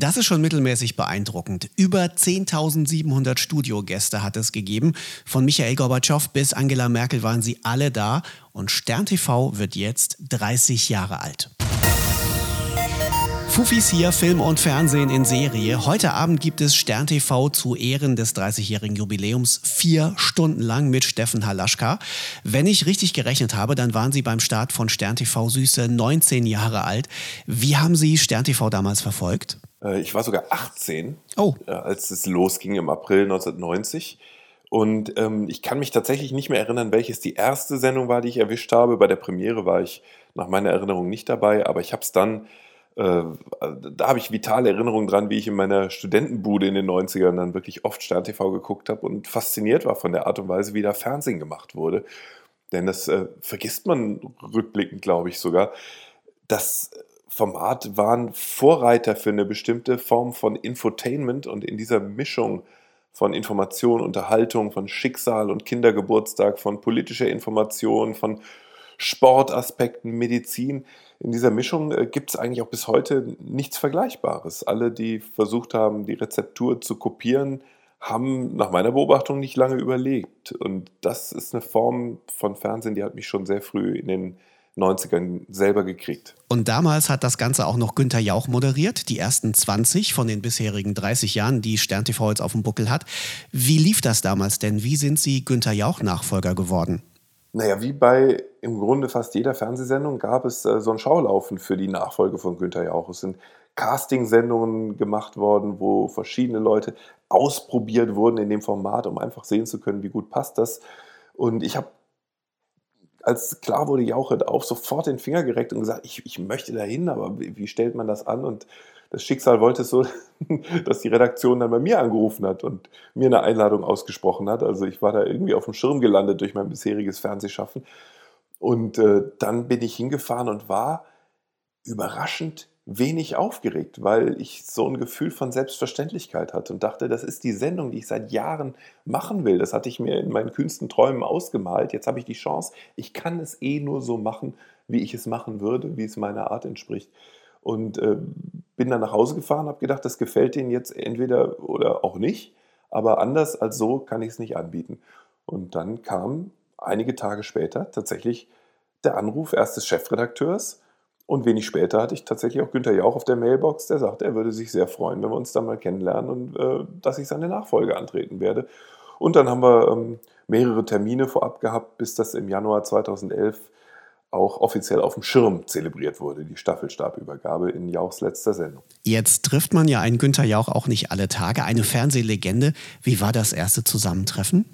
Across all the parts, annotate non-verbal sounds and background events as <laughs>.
Das ist schon mittelmäßig beeindruckend. Über 10.700 Studiogäste hat es gegeben. Von Michael Gorbatschow bis Angela Merkel waren sie alle da. Und Stern TV wird jetzt 30 Jahre alt. Fufis hier, Film und Fernsehen in Serie. Heute Abend gibt es Stern TV zu Ehren des 30-jährigen Jubiläums vier Stunden lang mit Steffen Halaschka. Wenn ich richtig gerechnet habe, dann waren Sie beim Start von Stern TV Süße 19 Jahre alt. Wie haben Sie Stern TV damals verfolgt? Äh, ich war sogar 18, oh. Äh, als es losging im April 1990. Und ähm, ich kann mich tatsächlich nicht mehr erinnern, welches die erste Sendung war, die ich erwischt habe. Bei der Premiere war ich nach meiner Erinnerung nicht dabei, aber ich habe es dann äh, da habe ich vitale Erinnerungen dran, wie ich in meiner Studentenbude in den 90ern dann wirklich oft Stern TV geguckt habe und fasziniert war von der Art und Weise, wie da Fernsehen gemacht wurde. Denn das äh, vergisst man rückblickend, glaube ich sogar. Das Format waren Vorreiter für eine bestimmte Form von Infotainment und in dieser Mischung von Information, Unterhaltung, von Schicksal und Kindergeburtstag, von politischer Information, von Sportaspekten, Medizin, in dieser Mischung äh, gibt es eigentlich auch bis heute nichts Vergleichbares. Alle, die versucht haben, die Rezeptur zu kopieren, haben nach meiner Beobachtung nicht lange überlebt. Und das ist eine Form von Fernsehen, die hat mich schon sehr früh in den 90ern selber gekriegt. Und damals hat das Ganze auch noch Günther Jauch moderiert, die ersten 20 von den bisherigen 30 Jahren, die Stern TV jetzt auf dem Buckel hat. Wie lief das damals denn? Wie sind Sie Günther Jauch Nachfolger geworden? Naja, wie bei im Grunde fast jeder Fernsehsendung gab es äh, so ein Schaulaufen für die Nachfolge von Günther Jauch. Es sind Casting-Sendungen gemacht worden, wo verschiedene Leute ausprobiert wurden in dem Format, um einfach sehen zu können, wie gut passt das. Und ich habe, als klar wurde, Jauch hört auf, sofort den Finger gereckt und gesagt, ich, ich möchte dahin, aber wie, wie stellt man das an? Und das Schicksal wollte es so, <laughs> dass die Redaktion dann bei mir angerufen hat und mir eine Einladung ausgesprochen hat. Also ich war da irgendwie auf dem Schirm gelandet durch mein bisheriges Fernsehschaffen. Und äh, dann bin ich hingefahren und war überraschend wenig aufgeregt, weil ich so ein Gefühl von Selbstverständlichkeit hatte und dachte, das ist die Sendung, die ich seit Jahren machen will. Das hatte ich mir in meinen kühnsten Träumen ausgemalt. Jetzt habe ich die Chance, ich kann es eh nur so machen, wie ich es machen würde, wie es meiner Art entspricht. Und äh, bin dann nach Hause gefahren, habe gedacht, das gefällt denen jetzt entweder oder auch nicht, aber anders als so kann ich es nicht anbieten. Und dann kam einige Tage später tatsächlich der Anruf erst des Chefredakteurs und wenig später hatte ich tatsächlich auch Günther Jauch auf der Mailbox, der sagte, er würde sich sehr freuen, wenn wir uns dann mal kennenlernen und äh, dass ich seine Nachfolge antreten werde. Und dann haben wir ähm, mehrere Termine vorab gehabt, bis das im Januar 2011 auch offiziell auf dem Schirm zelebriert wurde, die Staffelstabübergabe in Jauchs letzter Sendung. Jetzt trifft man ja einen Günther Jauch auch nicht alle Tage, eine Fernsehlegende. Wie war das erste Zusammentreffen?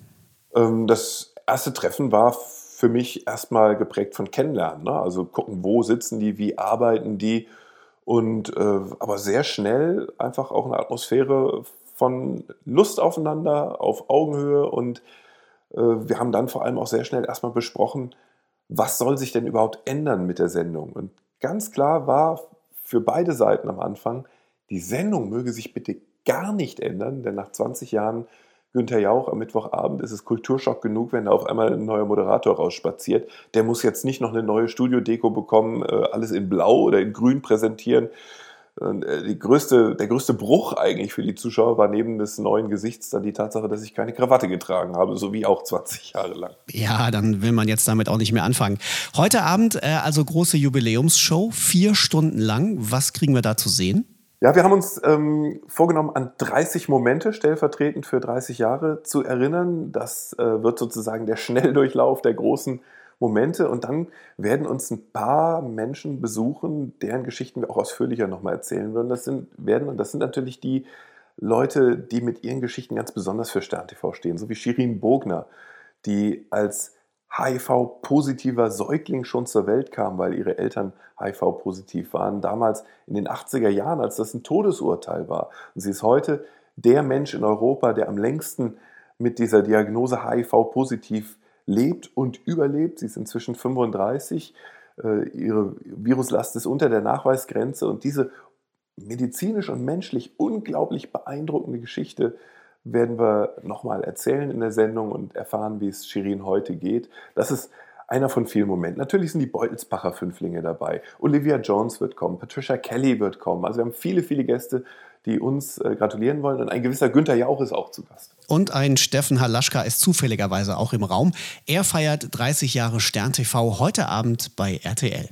Ähm, das erste Treffen war für mich erstmal geprägt von Kennenlernen. Ne? Also gucken, wo sitzen die, wie arbeiten die. Und äh, aber sehr schnell einfach auch eine Atmosphäre von Lust aufeinander, auf Augenhöhe. Und äh, wir haben dann vor allem auch sehr schnell erstmal besprochen, was soll sich denn überhaupt ändern mit der Sendung? Und ganz klar war für beide Seiten am Anfang, die Sendung möge sich bitte gar nicht ändern, denn nach 20 Jahren Günther Jauch am Mittwochabend ist es Kulturschock genug, wenn da auf einmal ein neuer Moderator rausspaziert. Der muss jetzt nicht noch eine neue Studiodeko bekommen, äh, alles in Blau oder in Grün präsentieren, äh, größte, der größte Bruch eigentlich für die Zuschauer war neben des neuen Gesichts dann die Tatsache, dass ich keine Krawatte getragen habe, so wie auch 20 Jahre lang. Ja, dann will man jetzt damit auch nicht mehr anfangen. Heute Abend äh, also große Jubiläumsshow, vier Stunden lang. Was kriegen wir da zu sehen? Ja, wir haben uns ähm, vorgenommen, an 30 Momente stellvertretend für 30 Jahre zu erinnern. Das äh, wird sozusagen der Schnelldurchlauf der großen Momente und dann werden uns ein paar Menschen besuchen, deren Geschichten wir auch ausführlicher nochmal erzählen würden. Das sind, werden, und das sind natürlich die Leute, die mit ihren Geschichten ganz besonders für Stern TV stehen, so wie Shirin Bogner, die als HIV-positiver Säugling schon zur Welt kam, weil ihre Eltern HIV-positiv waren, damals in den 80er Jahren, als das ein Todesurteil war. Und sie ist heute der Mensch in Europa, der am längsten mit dieser Diagnose HIV-positiv lebt und überlebt. Sie ist inzwischen 35. Äh, ihre Viruslast ist unter der Nachweisgrenze und diese medizinisch und menschlich unglaublich beeindruckende Geschichte werden wir nochmal erzählen in der Sendung und erfahren, wie es Shirin heute geht. Das ist einer von vielen Momenten. Natürlich sind die Beutelsbacher Fünflinge dabei. Olivia Jones wird kommen, Patricia Kelly wird kommen. Also wir haben viele, viele Gäste, die uns äh, gratulieren wollen. Und ein gewisser Günther Jauch ist auch zu Gast. Und ein Steffen Halaschka ist zufälligerweise auch im Raum. Er feiert 30 Jahre Stern TV heute Abend bei RTL.